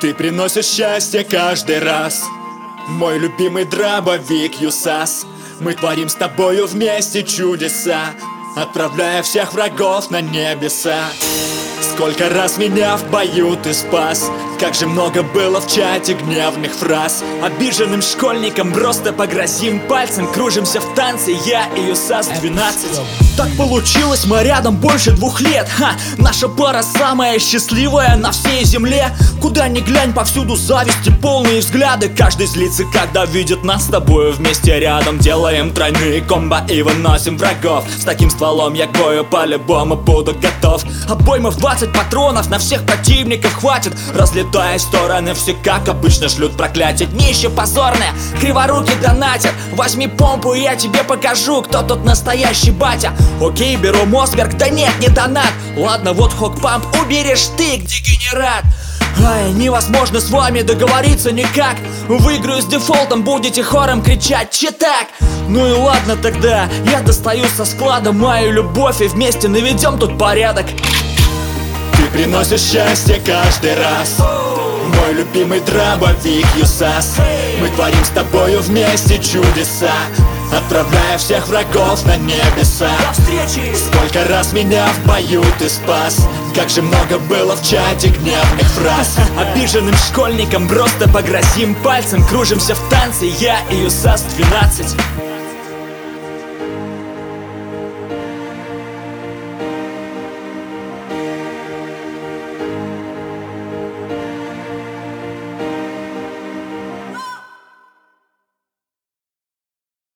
Ты приносишь счастье каждый раз. Мой любимый дробовик Юсас. Мы творим с тобою вместе чудеса Отправляя всех врагов на небеса. Сколько раз меня в бою ты спас Как же много было в чате гневных фраз. Обиженным школьникам просто погрозим пальцем Кружимся в танце, я и Юсас 12 Так получилось, мы рядом больше двух лет Ха, Наша пара самая счастливая на всей земле Куда ни глянь, повсюду зависти, полные взгляды. Каждый злится, когда видит нас с тобой вместе рядом. Делаем тройные комбо и выносим врагов. С таким стволом я к бою по-любому буду готов. Обоймы в 20 патронов на всех противников хватит. Разлетая в стороны, все как обычно шлют проклятие. Днище позорное, криворуки донатят Возьми помпу и я тебе покажу, кто тут настоящий батя. Окей, беру Мосберг, да нет, не донат. Ладно, вот хок-памп, уберешь ты, дегенерат Ай, невозможно с вами договориться никак. Выиграю с дефолтом, будете хором кричать «Читак!» Ну и ладно тогда, я достаю со склада мою любовь И вместе наведем тут порядок. Ты приносишь счастье каждый раз. Мой любимый дробовик Юсас. Мы творим с тобою вместе чудеса Отправляя всех врагов на небеса. До встречи! Сколько раз меня в бою ты спас. Как же много было в чате гневных фраз. Обиженным школьникам просто погрозим пальцем. Кружимся в танце, я и Юсас 12